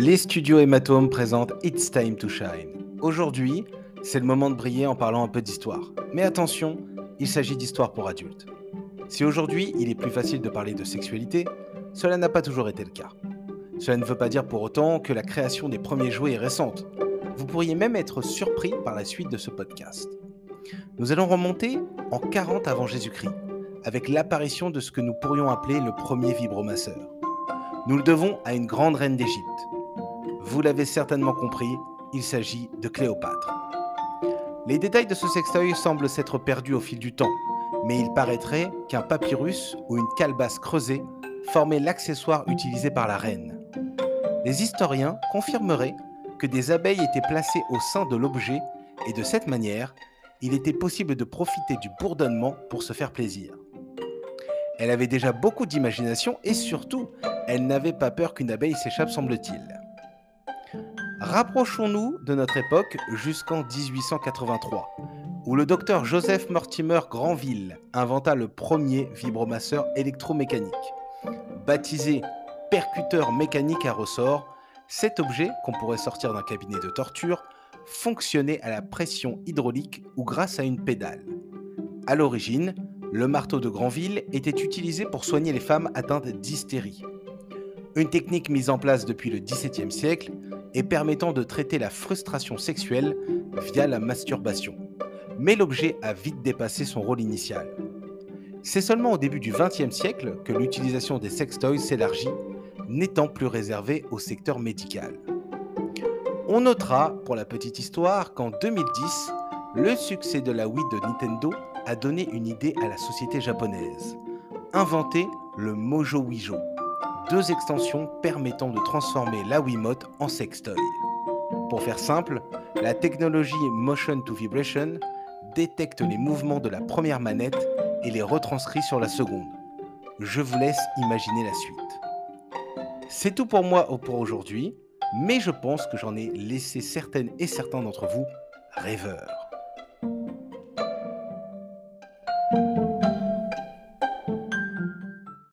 Les studios Hématome présentent It's Time to Shine. Aujourd'hui, c'est le moment de briller en parlant un peu d'histoire. Mais attention, il s'agit d'histoire pour adultes. Si aujourd'hui il est plus facile de parler de sexualité, cela n'a pas toujours été le cas. Cela ne veut pas dire pour autant que la création des premiers jouets est récente. Vous pourriez même être surpris par la suite de ce podcast. Nous allons remonter en 40 avant Jésus-Christ, avec l'apparition de ce que nous pourrions appeler le premier vibromasseur. Nous le devons à une grande reine d'Égypte. Vous l'avez certainement compris, il s'agit de Cléopâtre. Les détails de ce sextoy semblent s'être perdus au fil du temps, mais il paraîtrait qu'un papyrus ou une calebasse creusée formait l'accessoire utilisé par la reine. Les historiens confirmeraient que des abeilles étaient placées au sein de l'objet et de cette manière, il était possible de profiter du bourdonnement pour se faire plaisir. Elle avait déjà beaucoup d'imagination et surtout, elle n'avait pas peur qu'une abeille s'échappe, semble-t-il. Rapprochons-nous de notre époque jusqu'en 1883, où le docteur Joseph Mortimer Granville inventa le premier vibromasseur électromécanique. Baptisé percuteur mécanique à ressort, cet objet, qu'on pourrait sortir d'un cabinet de torture, fonctionnait à la pression hydraulique ou grâce à une pédale. À l'origine, le marteau de Granville était utilisé pour soigner les femmes atteintes d'hystérie. Une technique mise en place depuis le XVIIe siècle et permettant de traiter la frustration sexuelle via la masturbation. Mais l'objet a vite dépassé son rôle initial. C'est seulement au début du XXe siècle que l'utilisation des sextoys s'élargit, n'étant plus réservée au secteur médical. On notera, pour la petite histoire, qu'en 2010, le succès de la Wii de Nintendo a donné une idée à la société japonaise. Inventer le Mojo Wijo, deux extensions permettant de transformer la Wiimote en sextoy. Pour faire simple, la technologie Motion to Vibration détecte les mouvements de la première manette et les retranscrit sur la seconde. Je vous laisse imaginer la suite. C'est tout pour moi pour aujourd'hui, mais je pense que j'en ai laissé certaines et certains d'entre vous rêveurs.